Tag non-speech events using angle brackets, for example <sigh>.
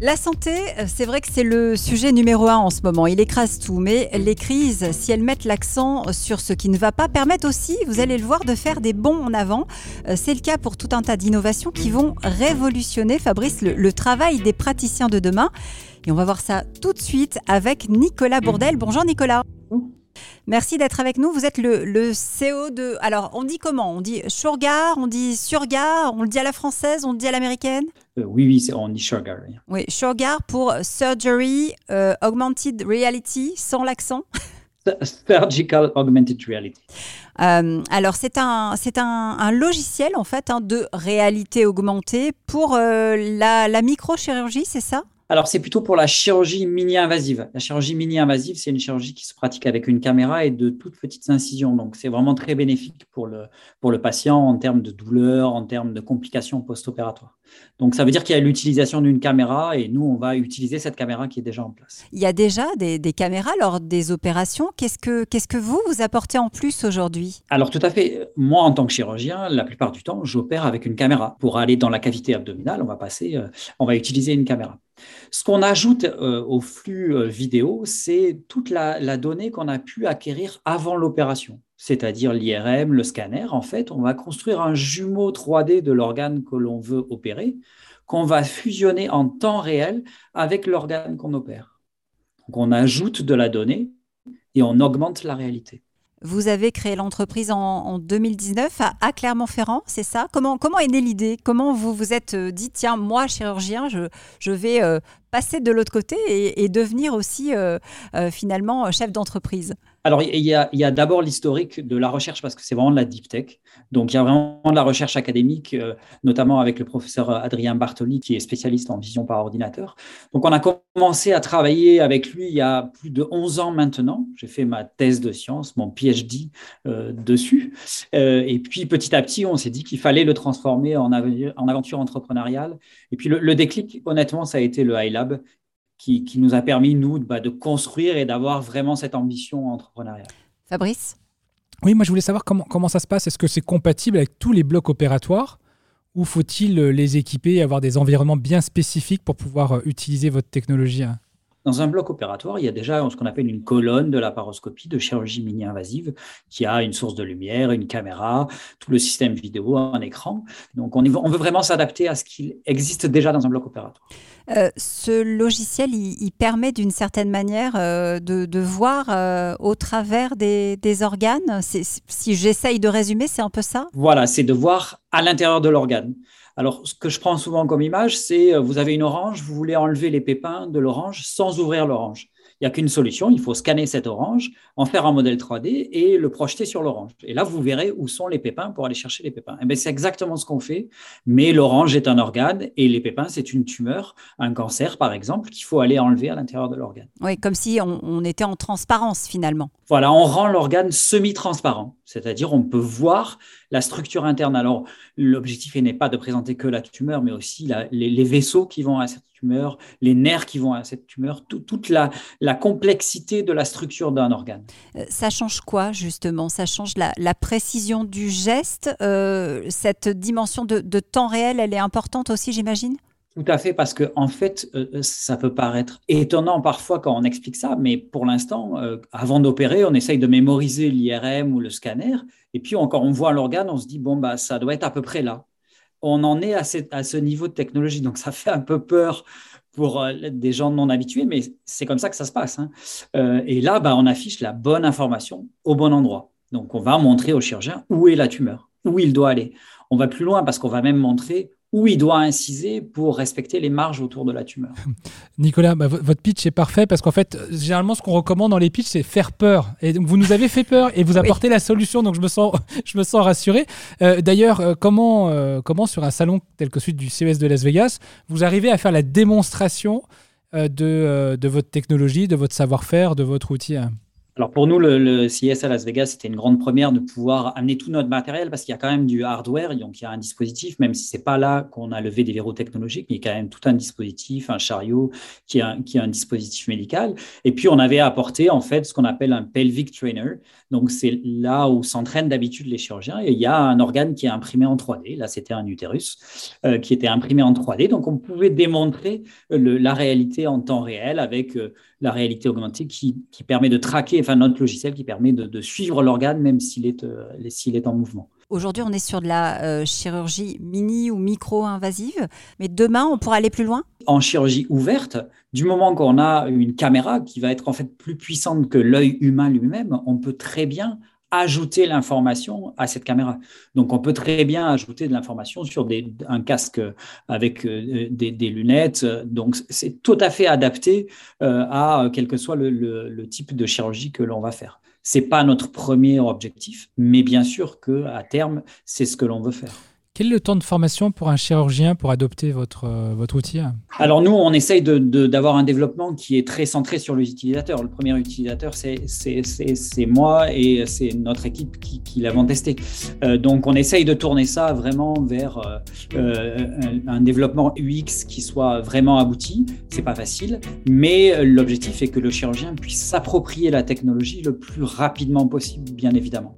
La santé, c'est vrai que c'est le sujet numéro un en ce moment. Il écrase tout, mais les crises, si elles mettent l'accent sur ce qui ne va pas, permettent aussi, vous allez le voir, de faire des bons en avant. Euh, c'est le cas pour tout un tas d'innovations qui vont révolutionner, Fabrice, le, le travail des praticiens de demain. Et on va voir ça tout de suite avec Nicolas Bourdel. Bonjour Nicolas. Merci d'être avec nous. Vous êtes le, le, CEO de. Alors, on dit comment? On dit Shurgar, on dit Surgar, on le dit à la française, on le dit à l'américaine? Euh, Oui, oui, on dit Shurgar. Oui, Shurgar pour Surgery euh, Augmented Reality, sans l'accent. Surgical Augmented Reality. Euh, alors, c'est un, c'est un, un, logiciel, en fait, hein, de réalité augmentée pour la, la microchirurgie, c'est ça? Alors, c'est plutôt pour la chirurgie mini-invasive. La chirurgie mini-invasive, c'est une chirurgie qui se pratique avec une caméra et de toutes petites incisions. Donc, c'est vraiment très bénéfique pour le, pour le patient en termes de douleur, en termes de complications post-opératoires. Donc, ça veut dire qu'il y a l'utilisation d'une caméra et nous, on va utiliser cette caméra qui est déjà en place. Il y a déjà des, des caméras lors des opérations. Qu'est-ce que, qu'est-ce que vous, vous apportez en plus aujourd'hui? Alors, tout à fait. Moi, en tant que chirurgien, la plupart du temps, j'opère avec une caméra. Pour aller dans la cavité abdominale, on va passer, euh, on va utiliser une caméra. Ce qu'on ajoute euh, au flux euh, vidéo, c'est toute la, donnée qu'on a pu acquérir avant l'opération, c'est-à-dire l'IRM, le scanner. En fait, on va construire un jumeau 3D de l'organe que l'on veut opérer, qu'on va fusionner en temps réel avec l'organe qu'on opère. Donc, on ajoute de la donnée et on augmente la réalité. Vous avez créé l'entreprise en, 2019 à, Clermont-Ferrand, c'est ça? Comment, est née l'idée? Comment vous vous êtes euh, dit, tiens, moi, chirurgien, je, je vais euh, passer de l'autre côté et, devenir aussi euh, finalement chef d'entreprise? Alors, il y a, d'abord l'historique de la recherche parce que c'est vraiment de la deep tech. Donc, il y a vraiment de la recherche académique, euh, notamment avec le professeur Adrien Bartoli, qui est spécialiste en vision par ordinateur. Donc, on a commencé à travailler avec lui il y a plus de 11 ans maintenant. J'ai fait ma thèse de science, mon PhD euh, dessus. Euh, et puis, petit à petit, on s'est dit qu'il fallait le transformer en, en, aventure entrepreneuriale. Et puis, le, le déclic, honnêtement, ça a été le iLab qui, nous a permis, nous, bah, de construire et d'avoir vraiment cette ambition entrepreneuriale. Fabrice? Oui, moi je voulais savoir comment, comment ça se passe. Est-ce que c'est compatible avec tous les blocs opératoires ou faut-il les équiper et avoir des environnements bien spécifiques pour pouvoir euh, utiliser votre technologie hein? Dans un bloc opératoire, il y a déjà ce qu'on appelle une colonne de la paroscopie de chirurgie mini-invasive qui a une source de lumière, une caméra, tout le système vidéo, un écran. Donc on, on veut vraiment s'adapter à ce qui existe déjà dans un bloc opératoire. Euh, ce logiciel, il, permet d'une certaine manière euh, de, voir euh, au travers des, des organes. Si j'essaye de résumer, c'est un peu ça? Voilà, c'est de voir à l'intérieur de l'organe. Alors, ce que je prends souvent comme image, c'est vous avez une orange, vous voulez enlever les pépins de l'orange sans ouvrir l'orange. Il n'y a qu'une solution, il faut scanner cette orange, en faire un modèle 3D et le projeter sur l'orange. Et là, vous verrez où sont les pépins pour aller chercher les pépins. Et eh c'est exactement ce qu'on fait, mais l'orange est un organe et les pépins, c'est une tumeur, un cancer par exemple, qu'il faut aller enlever à l'intérieur de l'organe. Oui, comme si on, était en transparence finalement. Voilà, on rend l'organe semi-transparent, c'est-à-dire on peut voir la structure interne. Alors, l'objectif n'est pas de présenter que la tumeur, mais aussi les, vaisseaux qui vont à cette tumeur, les nerfs qui vont à cette tumeur, toute la, complexité de la structure d'un organe. Euh, ça change quoi justement? Ça change la, précision du geste? Euh, Cette dimension de, temps réel, elle est importante aussi, j'imagine? Tout à fait, parce que en fait, euh, ça peut paraître étonnant parfois quand on explique ça, mais pour l'instant, avant d'opérer, on essaye de mémoriser l'IRM ou le scanner, et puis quand on voit l'organe, on se dit bon bah ça doit être à peu près là on en est à, ce niveau de technologie. Donc, ça fait un peu peur pour euh, des gens non habitués, mais c'est comme ça que ça se passe. Hein. Euh, et là, bah, on affiche la bonne information au bon endroit. Donc, on va montrer au chirurgien où est la tumeur, où il doit aller. On va plus loin parce qu'on va même montrer où il doit inciser pour respecter les marges autour de la tumeur. <laughs> Nicolas, bah, votre pitch est parfait parce qu'en fait, généralement, ce qu'on recommande dans les pitchs, c'est faire peur. Et donc, vous nous avez fait peur et vous apportez la solution, donc je me sens, <laughs> je me sens rassuré. Euh, d'ailleurs, euh, comment, euh, comment sur un salon tel que celui du CES de Las Vegas, vous arrivez à faire la démonstration de, de votre technologie, de votre savoir-faire, de votre outil Alors pour nous, le, le CIS à Las Vegas, c'était une grande première de pouvoir amener tout notre matériel parce qu'il y a quand même du hardware, il y a un dispositif, même si c'est pas là qu'on a levé des verrous technologiques, mais il y a quand même tout un dispositif, un chariot qui a un dispositif médical. Et puis on avait apporté en fait ce qu'on appelle un pelvic trainer. Donc c'est là où s'entraînent d'habitude les chirurgiens et il y a un organe qui est imprimé en 3D. Là, c'était un utérus euh, qui était imprimé en 3D. Donc on pouvait démontrer le, la réalité en temps réel avec euh, la réalité augmentée qui permet de traquer enfin notre logiciel qui permet de, suivre l'organe même s'il est, euh, s'il est en mouvement. Aujourd'hui, on est sur de la euh, chirurgie mini ou micro-invasive, mais demain, on pourra aller plus loin? En chirurgie ouverte, du moment qu'on a une caméra qui va être en fait plus puissante que l'œil humain lui-même, on peut très bien ajouter l'information à cette caméra. Donc, on peut très bien ajouter de l'information sur un casque avec euh, des, lunettes. Donc, c'est tout à fait adapté euh, à quel que soit le, type de chirurgie que l'on va faire. C'est pas notre premier objectif, mais bien sûr que à terme, c'est ce que l'on veut faire. Quel est le temps de formation pour un chirurgien pour adopter votre, euh, votre outil? Alors nous, on essaye d'avoir un développement qui est très centré sur l'utilisateur. Le premier utilisateur, c'est moi et c'est notre équipe qui, qui l'avons testé. Euh, donc on essaye de tourner ça vraiment vers euh, euh un, un, développement UX qui soit vraiment abouti. C'est pas facile, mais l'objectif est que le chirurgien puisse s'approprier la technologie le plus rapidement possible, bien évidemment.